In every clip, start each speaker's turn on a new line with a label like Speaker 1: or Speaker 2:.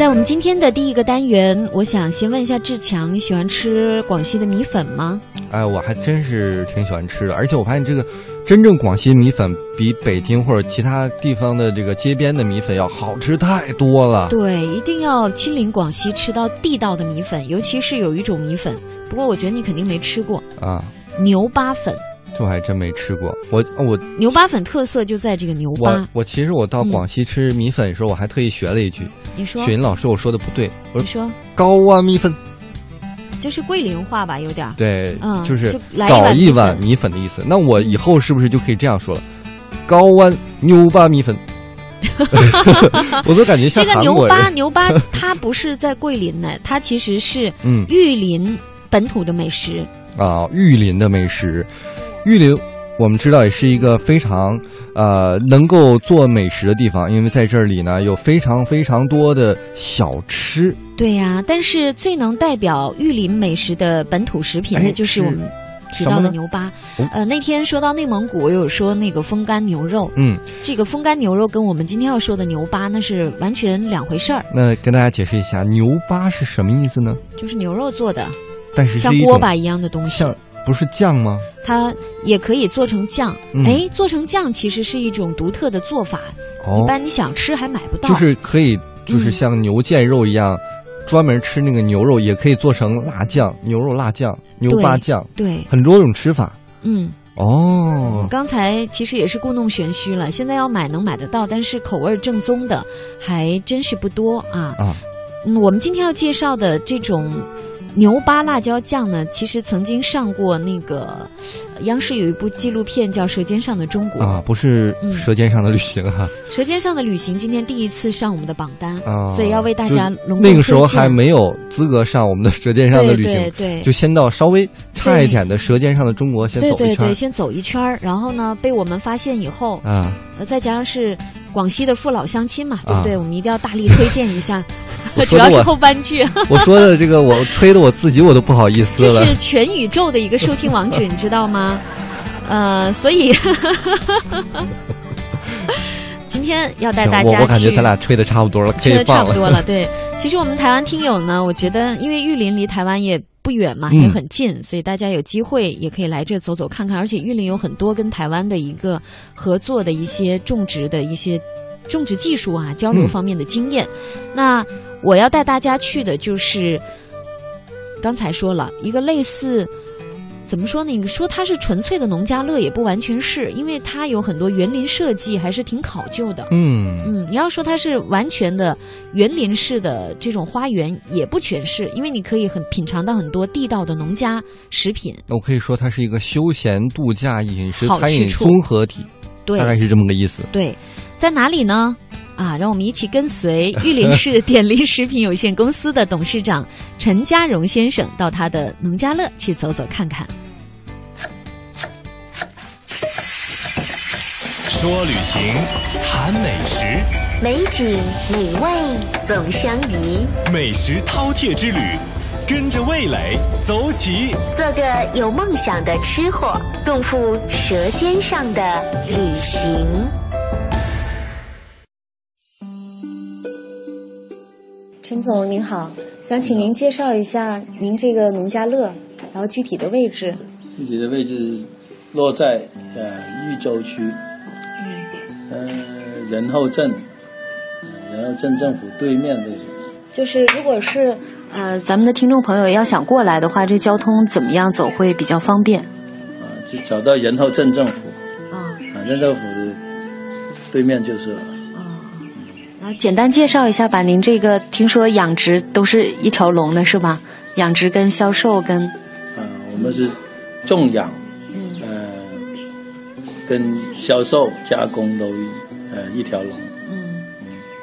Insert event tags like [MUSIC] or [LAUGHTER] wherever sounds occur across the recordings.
Speaker 1: 在我们今天的第一个单元，我想先问一下志强，你喜欢吃广西的米粉吗？
Speaker 2: 哎，我还真是挺喜欢吃的，而且我发现这个真正广西米粉比北京或者其他地方的这个街边的米粉要好吃太多了。
Speaker 1: 对，一定要亲临广西吃到地道的米粉，尤其是有一种米粉，不过我觉得你肯定没吃过
Speaker 2: 啊，
Speaker 1: 牛巴粉。
Speaker 2: 这我还真没吃过。我我
Speaker 1: 牛巴粉特色就在这个牛
Speaker 2: 我。我其实我到广西吃米粉的时候，我还特意学了一句，
Speaker 1: 你说
Speaker 2: 雪，云老师我说的不对，我说
Speaker 1: 你说，
Speaker 2: 高湾米粉，
Speaker 1: 就是桂林话吧，有点儿。
Speaker 2: 对，
Speaker 1: 嗯
Speaker 2: 就是
Speaker 1: 来
Speaker 2: 搞一碗米粉的意思。那我以后是不是就可以这样说了？高湾牛巴米粉，[LAUGHS] [LAUGHS] 我都感觉像
Speaker 1: 这个牛
Speaker 2: 韩国人。
Speaker 1: 八牛巴，它不是在桂林呢，它其实是
Speaker 2: 嗯
Speaker 1: 玉林本土的美食。
Speaker 2: 啊，玉林的美食，玉林我们知道也是一个非常呃能够做美食的地方，因为在这里呢有非常非常多的小吃。
Speaker 1: 对呀、但是最能代表玉林美食的本土食品呢，
Speaker 2: 哎是
Speaker 1: 就是我们提到的牛八。
Speaker 2: 哦。
Speaker 1: 呃，那天说到内蒙古，我有说那个风干牛肉，
Speaker 2: 嗯，
Speaker 1: 这个风干牛肉跟我们今天要说的牛巴那是完全两回事儿，
Speaker 2: 那跟大家解释一下，牛巴是什么意思呢？
Speaker 1: 就是牛肉做的，
Speaker 2: 但是
Speaker 1: 像锅巴一样的东西，
Speaker 2: 像不是酱吗？
Speaker 1: 它也可以做成酱。
Speaker 2: 嗯
Speaker 1: 哎、做成酱其实是一种独特的做法，
Speaker 2: 哦
Speaker 1: 一，般你想吃还买不到。
Speaker 2: 就是可以，就是
Speaker 1: 嗯
Speaker 2: 像牛腱肉一样，专门吃那个牛肉，也可以做成辣酱、牛肉辣酱、牛八酱，
Speaker 1: 对，
Speaker 2: 很多种吃法。
Speaker 1: 嗯。
Speaker 2: 哦，
Speaker 1: 刚才其实也是故弄玄虚了，现在要买能买得到，但是口味正宗的还真是不多啊。
Speaker 2: 啊，
Speaker 1: 嗯，我们今天要介绍的这种牛巴辣椒酱呢，其实曾经上过那个央视有一部纪录片叫《舌尖上的中国》
Speaker 2: 啊，不是
Speaker 1: 嗯《
Speaker 2: 舌尖上的旅行》啊，
Speaker 1: 舌尖上的旅行》今天第一次上我们的榜单，
Speaker 2: 啊，
Speaker 1: 所以要为大家隆重
Speaker 2: 那个时候还没有资格上我们的《舌尖上的旅行》
Speaker 1: 对对对
Speaker 2: 就先到稍微差一点的《舌尖上的中国》先走一圈
Speaker 1: 对对对，先走一圈儿，然后呢被我们发现以后，
Speaker 2: 啊。
Speaker 1: 呃，再加上是广西的父老乡亲嘛，对不对？
Speaker 2: 啊
Speaker 1: 我们一定要大力推荐一下，[LAUGHS] [LAUGHS] 主要是后半句。[LAUGHS]
Speaker 2: 我说的这个，我吹的我自己我都不好意思了这
Speaker 1: 是。全宇宙的一个收听网址，你知道吗？呃，所以 [LAUGHS] 今天要带，大家去，
Speaker 2: 我我感觉咱俩吹的差不多了，
Speaker 1: 吹的差不多了。[LAUGHS] 对，其实我们台湾听友呢，我觉得因为玉林离台湾也不远嘛，
Speaker 2: 嗯
Speaker 1: 也很近，所以大家有机会也可以来这走走看看。而且玉林有很多跟台湾的一个合作的一些种植的一些种植技术啊，交流
Speaker 2: 嗯
Speaker 1: 方面的经验。那我要带大家去的就是刚才说了一个类似。怎么说呢？你说它是纯粹的农家乐也不完全是，因为它有很多园林设计还是挺考究的。
Speaker 2: 嗯，
Speaker 1: 嗯，你要说它是完全的园林式的这种花园，也不全是，因为你可以很品尝到很多地道的农家食品。
Speaker 2: 我可以说它是一个休闲度假饮食餐饮综合体，
Speaker 1: 对
Speaker 2: 大概是这么个意思。
Speaker 1: 对，在哪里呢？啊，让我们一起跟随 [LAUGHS] 玉林市典林食品有限公司的董事长陈家荣先生到他的农家乐去走走看看。
Speaker 3: 说旅行，谈美食，
Speaker 4: 美景美味总相宜，
Speaker 3: 美食饕餮之旅，跟着味蕾走起。
Speaker 4: 做个有梦想的吃货，共赴舌尖上的旅行。
Speaker 1: 陈总您好，想请您介绍一下您这个农家乐，然后具体的位置。
Speaker 5: 具体的位置落在呃玉州区，嗯呃仁厚镇，呃仁厚镇政府对面这里。
Speaker 1: 就是如果是呃咱们的听众朋友要想过来的话，这交通怎么样走会比较方便？
Speaker 5: 啊，就找到仁厚镇政府，
Speaker 1: 啊
Speaker 5: 啊，镇政府的对面就是了。
Speaker 1: 啊，简单介绍一下吧。您这个听说养殖都是一条龙的是吧？养殖跟销售跟
Speaker 5: 啊，我们是种养，
Speaker 1: 嗯
Speaker 5: 呃，跟销售加工都一呃一条龙。
Speaker 1: 嗯，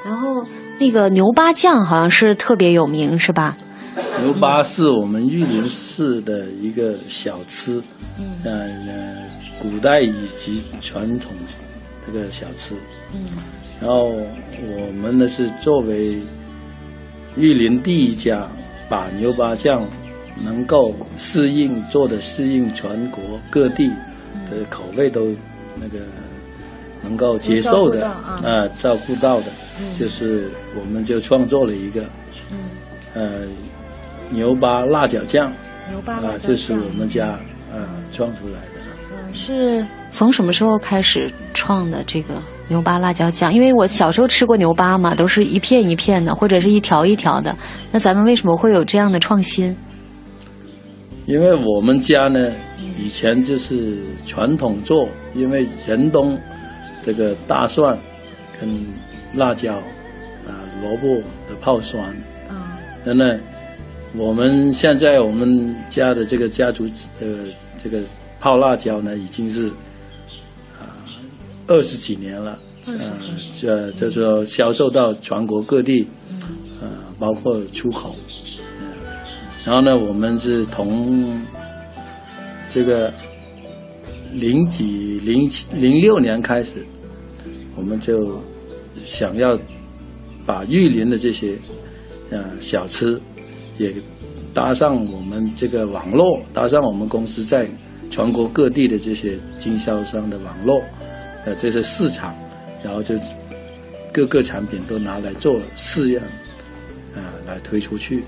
Speaker 1: 然后那个牛八酱好像是特别有名是吧？
Speaker 5: 牛八是我们玉林市的一个小吃，
Speaker 1: 嗯
Speaker 5: 呃呃，古代以及传统这个小吃。
Speaker 1: 嗯
Speaker 5: 然后我们呢是作为玉林第一家把牛八酱能够适应做的适应全国各地的口味都那个能够接受的
Speaker 1: 啊
Speaker 5: 照顾到的，就是我们就创作了一个嗯呃牛巴辣椒酱
Speaker 1: 牛巴
Speaker 5: 啊，这是我们家啊创出来的。
Speaker 6: 是从什么时候开始创的这个牛巴辣椒酱？因为我小时候吃过牛巴嘛，都是一片一片的，或者是一条一条的。那咱们为什么会有这样的创新？
Speaker 5: 因为我们家呢，以前就是传统做，因为仁东这个大蒜跟辣椒啊、萝卜的泡酸，
Speaker 1: 啊
Speaker 5: 那呢，我们现在我们家的这个家族呃这个泡辣椒呢，已经是啊二十几年了，呃，这就是说销售到全国各地，呃，包括出口。嗯然后呢，我们是从这个零几零零六年开始，我们就想要把玉林的这些呃小吃也搭上我们这个网络，搭上我们公司在全国各地的这些经销商的网络，呃，这些市场，然后就各个产品都拿来做试验，啊、来推出去。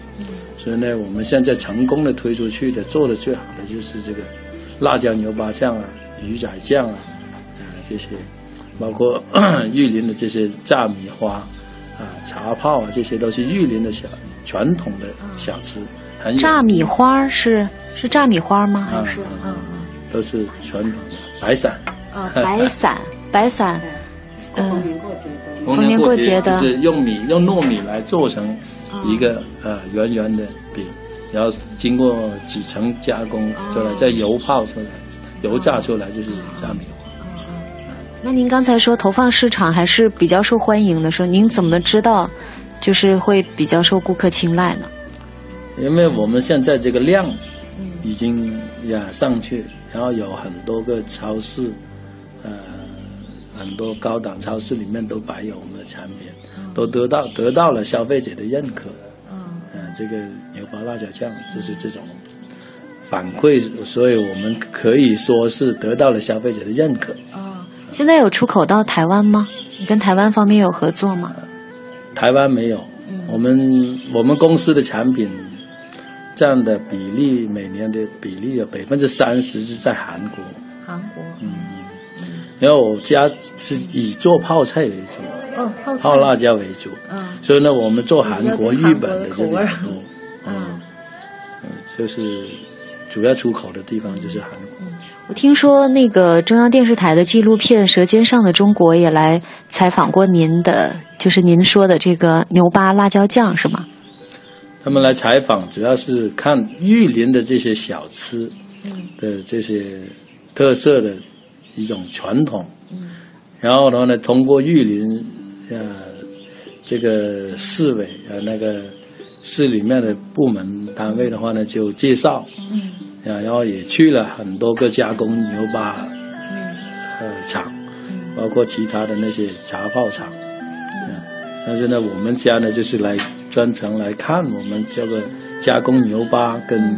Speaker 5: 所以呢，我们现在成功的推出去的，做的最好的就是这个辣椒牛巴酱啊、鱼仔酱啊，啊、这些，包括 [COUGHS] 玉林的这些炸米花啊、茶泡啊，这些都是玉林的小传统的小吃，很
Speaker 6: 炸米花是是炸米花吗？
Speaker 5: 啊
Speaker 6: 还是
Speaker 5: 啊都是传统的白伞。
Speaker 6: 啊白伞 [LAUGHS] 白伞？嗯，
Speaker 5: 逢
Speaker 6: 逢年过节的
Speaker 5: 就是用米用糯米来做成一个、呃圆圆的饼，然后经过几层加工出来，再油泡出来，油炸出来就是炸米花。
Speaker 6: 那您刚才说投放市场还是比较受欢迎的，说您怎么知道就是会比较受顾客青睐呢？
Speaker 5: 因为我们现在这个量已经呀上去，然后有很多个超市，呃，很多高档超市里面都摆有我们的产品，都得到得到了消费者的认可。嗯、这个牛巴辣椒酱就是这种反馈，所以我们可以说是得到了消费者的认可。
Speaker 6: 现在有出口到台湾吗？你跟台湾方面有合作吗？
Speaker 5: 台湾没有，我们我们公司的产品占的比例，每年的比例有百分之三十是在韩国，
Speaker 1: 韩国。
Speaker 5: 嗯然后我家是以做泡菜为主，
Speaker 1: 哦泡
Speaker 5: 泡辣椒为主，
Speaker 1: 嗯。
Speaker 5: 所以呢，我们做韩国、日本的这
Speaker 1: 韩国的口味儿
Speaker 5: 里很多，嗯，嗯。就是主要出口的地方就是韩国。
Speaker 6: 我听说那个中央电视台的纪录片《舌尖上的中国》也来采访过您的，就是您说的这个牛巴辣椒酱是吗？
Speaker 5: 他们来采访，主要是看玉林的这些小吃的这些特色的一种传统，然后的话呢，通过玉林呃这个市委呃那个市里面的部门单位的话呢，就介绍，啊，然后也去了很多个加工牛巴呃厂，包括其他的那些茶泡厂。但是呢，我们家呢就是来专程来看我们这个加工牛巴跟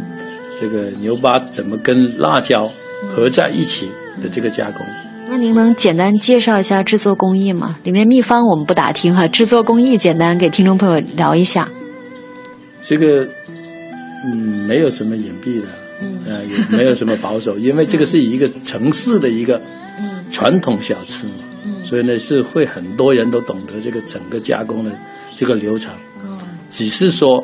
Speaker 5: 这个牛巴怎么跟辣椒合在一起的这个加工。
Speaker 6: 那您能简单介绍一下制作工艺吗？里面秘方我们不打听哈，制作工艺简单给听众朋友聊一下。
Speaker 5: 这个嗯没有什么隐蔽的，嗯，呃也没有什么保守，因为这个是一个城市的一个传统小吃嘛，所以呢是会很多人都懂得这个整个加工的这个流程，只是说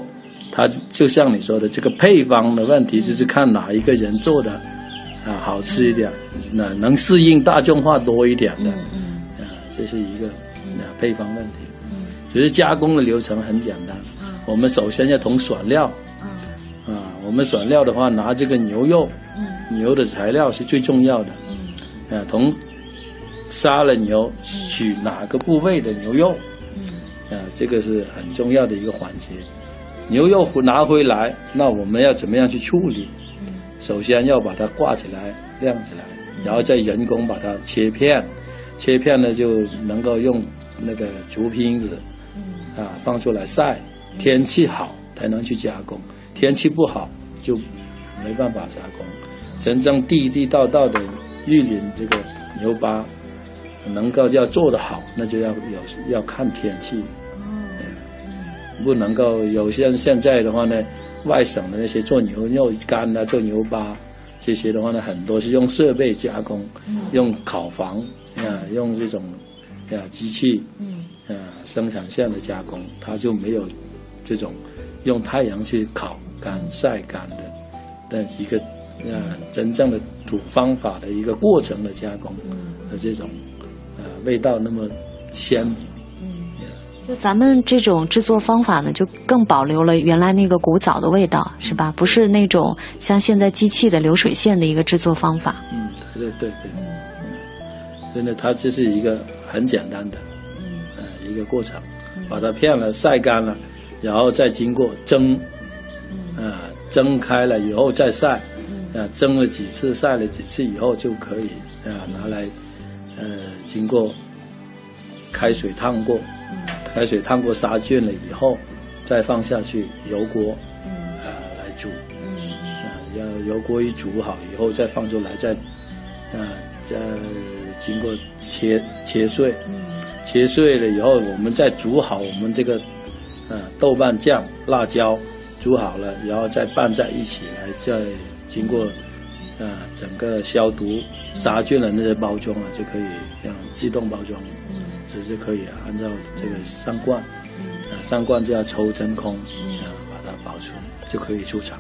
Speaker 5: 它就像你说的这个配方的问题，就是看哪一个人做的啊好吃一点，那能适应大众化多一点的，啊这是一个啊配方问题，只是加工的流程很简单。我们首先要从选料，啊，我们选料的话，拿这个牛肉，牛的材料是最重要的，啊，从杀了牛取哪个部位的牛肉，啊，这个是很重要的一个环节。牛肉拿回来，那我们要怎么样去处理？首先要把它挂起来、晾起来，然后再人工把它切片，切片呢就能够用那个竹坯子，啊，放出来晒。天气好才能去加工，天气不好就没办法加工。真正地地道道的玉林这个牛巴，能够要做得好，那就要有要看天气。不能够有像现在的话呢，外省的那些做牛肉干啊、做牛巴这些的话呢，很多是用设备加工，用烤房啊，用这种啊机器啊生产线的加工，它就没有这种用太阳去烤干晒干的的一个啊真正的土方法的一个过程的加工的这种呃味道那么鲜明。
Speaker 6: 就咱们这种制作方法呢，就更保留了原来那个古早的味道，是吧？不是那种像现在机器的流水线的一个制作方法。
Speaker 5: 嗯，对对对对，嗯，真的，它就是一个很简单的，嗯，呃，一个过程，把它片了晒干了，然后再经过蒸，啊，蒸开了以后再晒，啊，蒸了几次晒了几次以后就可以啊拿来，呃，经过开水烫过。开水烫过杀菌了以后，再放下去油锅，啊来煮，啊要油锅一煮好以后再放出来，再啊再经过切切碎，切碎了以后我们再煮好我们这个呃豆瓣酱、辣椒，煮好了然后再拌在一起来，再经过啊整个消毒杀菌的那些包装啊就可以让自动包装。只是可以按照这个上罐，啊上罐就要抽真空，啊把它保存就可以出厂。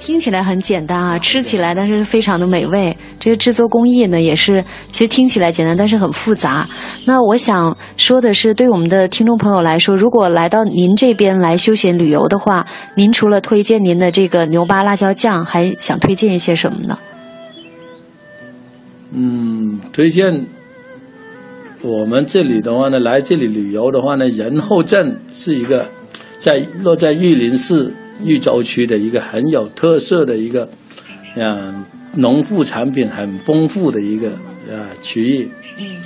Speaker 6: 听起来很简单啊，吃起来但是非常的美味。这个制作工艺呢，也是其实听起来简单，但是很复杂。那我想说的是，对我们的听众朋友来说，如果来到您这边来休闲旅游的话，您除了推荐您的这个牛巴辣椒酱，还想推荐一些什么呢？
Speaker 5: 嗯，推荐。我们这里的话呢，来这里旅游的话呢，仁厚镇是一个在落在玉林市玉州区的一个很有特色的一个，嗯，农副产品很丰富的一个呃区域。嗯。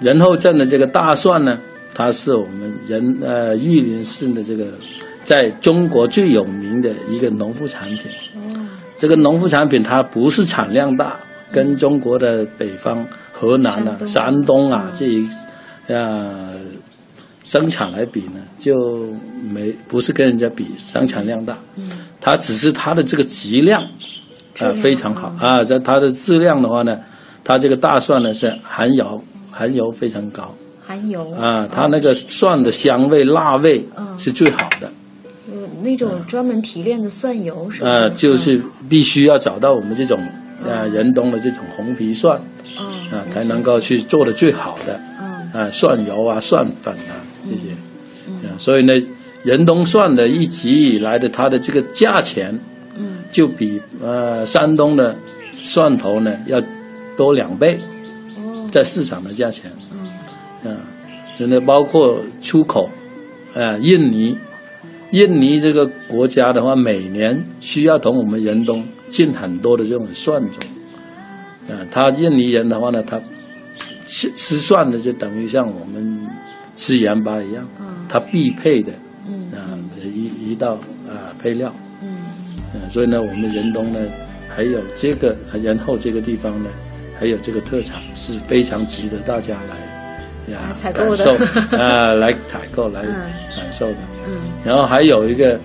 Speaker 5: 仁厚镇的这个大蒜呢，它是我们仁呃玉林市的这个在中国最有名的一个农副产品。哦。这个农副产品它不是产量大，跟中国的北方。河南啊，山东啊，这一呃生产来比呢，就没不是跟人家比生产量大，它只是它的这个质量啊非常好。啊，在它的质量的话呢，它这个大蒜呢是含油含油非常高，
Speaker 6: 含油。
Speaker 5: 啊，它那个蒜的香味辣味是最好的，
Speaker 6: 嗯，那种专门提炼的蒜油是
Speaker 5: 呃，就是必须要找到我们这种呃仁东的这种红皮蒜。啊，才能够去做的最好的，啊，蒜油啊，蒜粉啊这些，啊，所以呢，仁东蒜的一直以来的它的这个价钱，嗯，就比呃山东的蒜头呢要多两倍，哦，在市场的价钱，嗯，啊，真的包括出口，啊，印尼，印尼这个国家的话，每年需要从我们仁东进很多的这种蒜种。啊，他印尼人的话呢，他吃吃蒜的就等于像我们吃盐巴一样，他必配的啊一一道啊配料。嗯，所以呢，我们仁东呢还有这个仁后这个地方呢，还有这个特产是非常值得大家来呀感受啊来采购来感受的。嗯，然后还有一个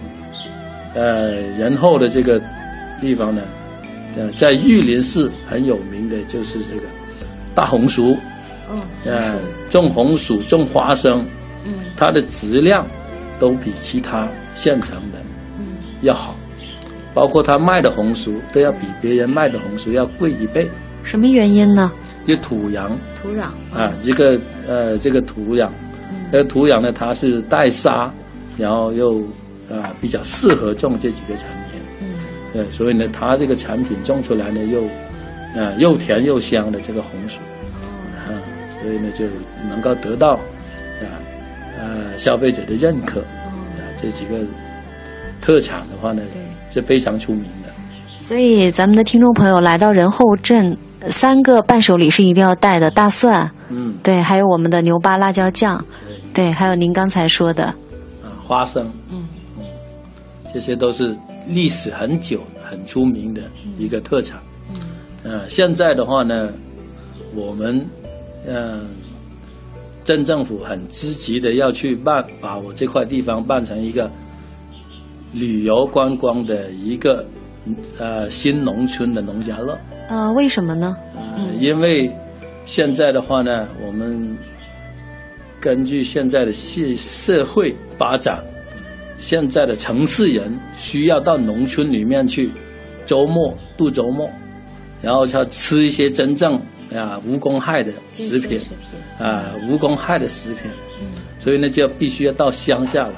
Speaker 5: 呃仁后的这个地方呢。在玉林市很有名的就是这个大红薯，嗯，种红薯、种花生，嗯，它的质量都比其他县城的嗯要好，包括他卖的红薯都要比别人卖的红薯要贵一倍。
Speaker 6: 什么原因呢？
Speaker 5: 一个土壤，
Speaker 6: 土壤
Speaker 5: 啊，这个呃，这个土壤，这个土壤呢，它是带沙，然后又啊比较适合种这几个产品。对，所以呢，它这个产品种出来呢，又，啊，又甜又香的这个红薯，啊，所以呢，就能够得到，啊，呃，消费者的认可，啊，这几个特产的话呢，是非常出名的。
Speaker 6: 所以，咱们的听众朋友来到仁厚镇，三个伴手礼是一定要带的：大蒜，嗯，对，还有我们的牛巴辣椒酱，对，还有您刚才说的，
Speaker 5: 啊，花生，嗯嗯，这些都是。历史很久、很出名的一个特产。呃，现在的话呢，我们呃镇政府很积极的要去办，把我这块地方办成一个旅游观光的一个呃新农村的农家乐。
Speaker 6: 呃，为什么呢？
Speaker 5: 呃，因为现在的话呢，我们根据现在的社社会发展，现在的城市人需要到农村里面去周末度周末，然后他吃一些真正啊无公害的食品，啊无公害的食品，所以呢就必须要到乡下来，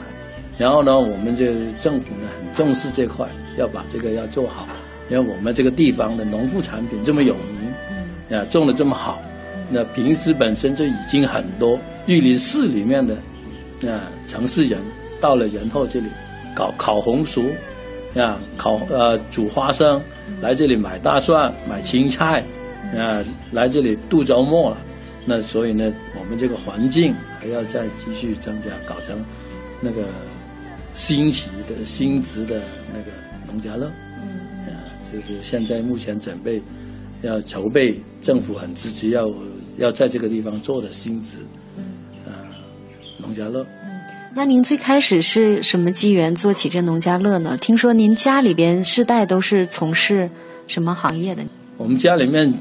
Speaker 5: 然后呢我们这政府呢很重视这块，要把这个要做好，因为我们这个地方的农副产品这么有名，啊种的这么好，那平时本身就已经很多玉林市里面的啊城市人到了仁厚这里搞烤红薯。啊，烤呃煮花生，来这里买大蒜、买青菜，啊，来这里度周末了。那所以呢，我们这个环境还要再继续增加，搞成那个新奇的新植的那个农家乐。嗯，啊，就是现在目前准备要筹备，政府很支持要要在这个地方做的新植，啊，农家乐。
Speaker 6: 那您最开始是什么机缘做起这农家乐呢？听说您家里边世代都是从事什么行业的？
Speaker 5: 我们家里面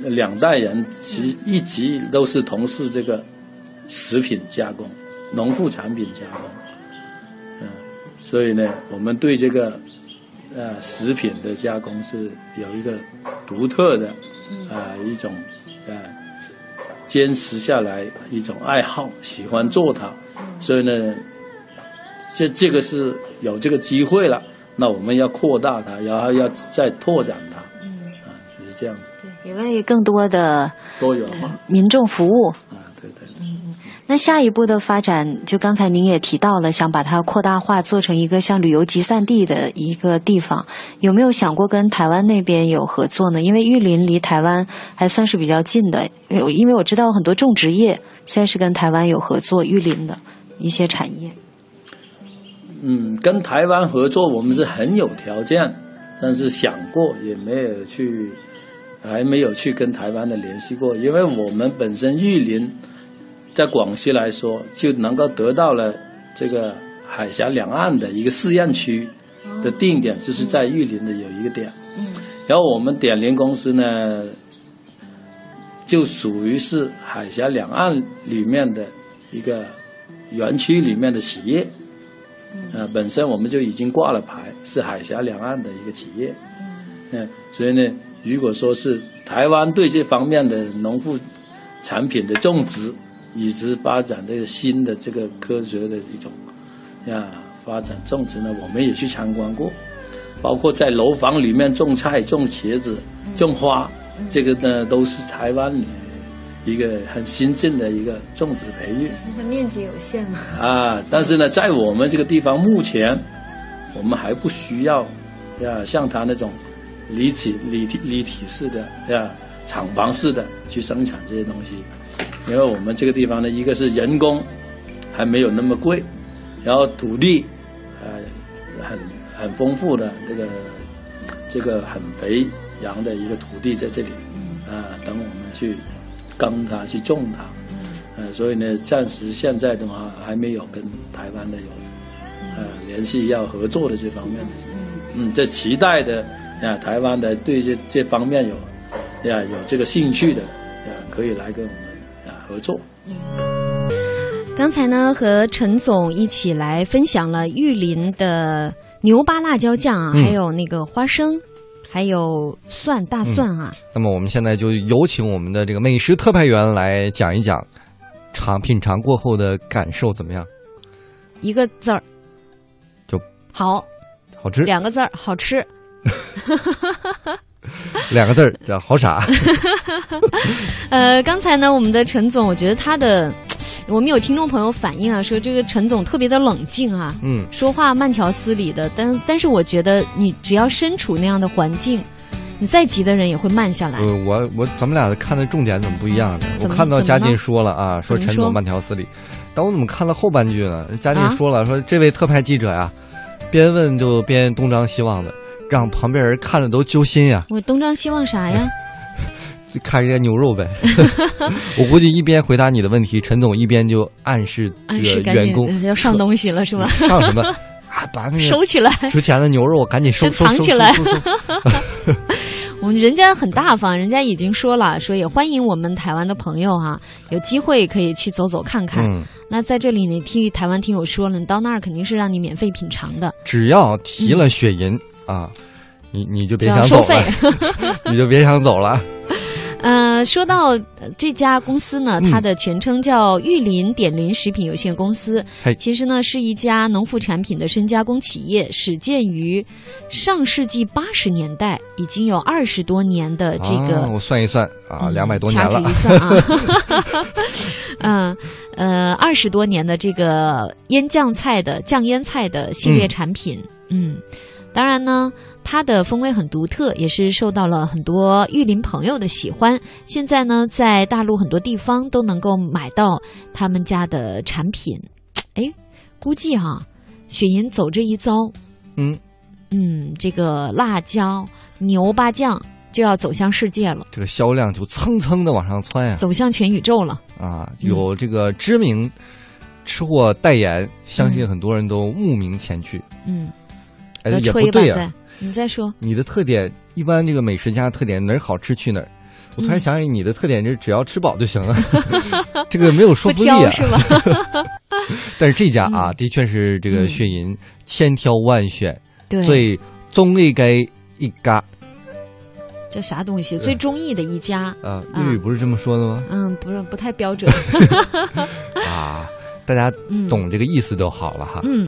Speaker 5: 两代人其实一直都是从事这个食品加工、农副产品加工，嗯，所以呢，我们对这个呃食品的加工是有一个独特的啊、一种呃坚持下来一种爱好，喜欢做它，所以呢，这这个是有这个机会了，那我们要扩大它，然后要再拓展它，嗯。啊，就是这样子，
Speaker 6: 也为更多的
Speaker 5: 多元化。
Speaker 6: 民众服务。那下一步的发展，就刚才您也提到了，想把它扩大化，做成一个像旅游集散地的一个地方，有没有想过跟台湾那边有合作呢？因为玉林离台湾还算是比较近的，因为我知道很多种植业现在是跟台湾有合作，玉林的一些产业。
Speaker 5: 嗯，跟台湾合作，我们是很有条件，但是想过也没有去，还没有去跟台湾的联系过，因为我们本身玉林在广西来说，就能够得到了这个海峡两岸的一个试验区的定点，就是在玉林的有一个点。嗯，然后我们点林公司呢，就属于是海峡两岸里面的一个园区里面的企业。呃，本身我们就已经挂了牌，是海峡两岸的一个企业。嗯，所以呢，如果说是台湾对这方面的农副产品的种植，以及发展这个新的这个科学的一种呀发展种植呢，我们也去参观过，包括在楼房里面种菜、种茄子、种花，这个呢都是台湾里一个很新进的一个种植培育。
Speaker 6: 它面积有限嘛。
Speaker 5: 啊，但是呢，在我们这个地方，目前我们还不需要呀，像他那种立体、立体、立体式的呀，厂房式的去生产这些东西，因为我们这个地方呢，一个是人工还没有那么贵，然后土地呃很很丰富的这个这个很肥羊的一个土地在这里啊，等我们去耕它、去种它。呃，所以呢，暂时现在的话还没有跟台湾的有呃联系要合作的这方面的，嗯，这期待的呀，台湾的对这这方面有呀有这个兴趣的呀，可以来跟我合作。
Speaker 1: 刚才呢，和陈总一起来分享了玉林的牛巴辣椒酱啊，
Speaker 2: 嗯
Speaker 1: 还有那个花生，还有蒜大蒜啊。
Speaker 2: 那么我们现在就有请我们的这个美食特派员来讲一讲，尝品尝过后的感受怎么样？
Speaker 1: 一个字儿，
Speaker 2: 就
Speaker 1: 好，
Speaker 2: 好吃，
Speaker 1: 两个字儿好吃。[LAUGHS] [LAUGHS]
Speaker 2: 两个字儿叫好傻。[LAUGHS]
Speaker 1: 呃，刚才呢，我们的陈总，我觉得他的，我们有听众朋友反映啊，说这个陈总特别的冷静啊，
Speaker 2: 嗯，
Speaker 1: 说话慢条斯理的，但但是我觉得你只要身处那样的环境，你再急的人也会慢下来。
Speaker 2: 呃，我我咱们俩看的重点怎么不一样呢？我看到嘉靖说了啊，说陈总慢条斯理，但我怎么看到后半句呢？嘉靖
Speaker 1: 啊
Speaker 2: 说了，说这位特派记者呀，边问就边东张西望的，让旁边人看着都揪心呀。
Speaker 1: 我东张西望啥呀？
Speaker 2: 就 [LAUGHS] 看人家牛肉呗。[LAUGHS] 我估计一边回答你的问题，陈总一边就暗示这个员工
Speaker 1: 要上东西了是吧？[LAUGHS]
Speaker 2: 上什么啊，把那个
Speaker 1: 收起来。
Speaker 2: 值钱的牛肉赶紧收
Speaker 1: 藏起来我们人家很大方，人家已经说了，说也欢迎我们台湾的朋友哈、有机会可以去走走看看。
Speaker 2: 嗯，
Speaker 1: 那在这里呢，替台湾听友说了，你到那儿肯定是让你免费品尝的，
Speaker 2: 只要提了雪银啊，你 [LAUGHS] 你就别想走了，你就别想走了。
Speaker 1: 呃，说到呃这家公司呢，
Speaker 2: 嗯。
Speaker 1: 它的全称叫玉林点林食品有限公司
Speaker 2: 嘿，
Speaker 1: 其实呢是一家农副产品的深加工企业，始建于上世纪八十年代，已经有二十多年的这个
Speaker 2: 啊我算一算啊，
Speaker 1: 嗯
Speaker 2: 两百多年了。
Speaker 1: 掐指一。算啊，[LAUGHS] 嗯呃，二十多年的这个腌酱菜的酱腌菜的系列产品，嗯当然呢，它的风味很独特，也是受到了很多玉林朋友的喜欢。现在呢，在大陆很多地方都能够买到他们家的产品。[TSK] 哎，估计哈、雪银走这一遭，
Speaker 2: 嗯
Speaker 1: 嗯，这个辣椒牛巴酱就要走向世界了，
Speaker 2: 这个销量就蹭蹭的往上窜呀！
Speaker 1: 走向全宇宙了。
Speaker 2: 啊，有这个知名吃货代言，相信很多人都慕名前去。
Speaker 1: 嗯，
Speaker 2: 哎，
Speaker 1: 要
Speaker 2: 也不对呀、，
Speaker 1: 你再说。
Speaker 2: 你的特点一般，这个美食家的特点哪儿好吃去哪儿。我突然
Speaker 1: 嗯
Speaker 2: 想起你的特点就是只要吃饱就行了，[LAUGHS] 这个没有说
Speaker 1: 不
Speaker 2: 服力啊
Speaker 1: 挑。是 [LAUGHS] 吧？
Speaker 2: 但是这家啊，
Speaker 1: 嗯
Speaker 2: 的确是这个
Speaker 1: 嗯
Speaker 2: 雪银千挑万选，
Speaker 1: 对，
Speaker 2: 最中意该一家
Speaker 1: 这啥东西？最中意的一家，
Speaker 2: 啊，
Speaker 1: 啊
Speaker 2: 粤语不是这么说的吗？
Speaker 1: 嗯，不是不太标准。[LAUGHS]
Speaker 2: 啊，大家
Speaker 1: 嗯，
Speaker 2: 懂这个意思就好了哈。
Speaker 1: 嗯。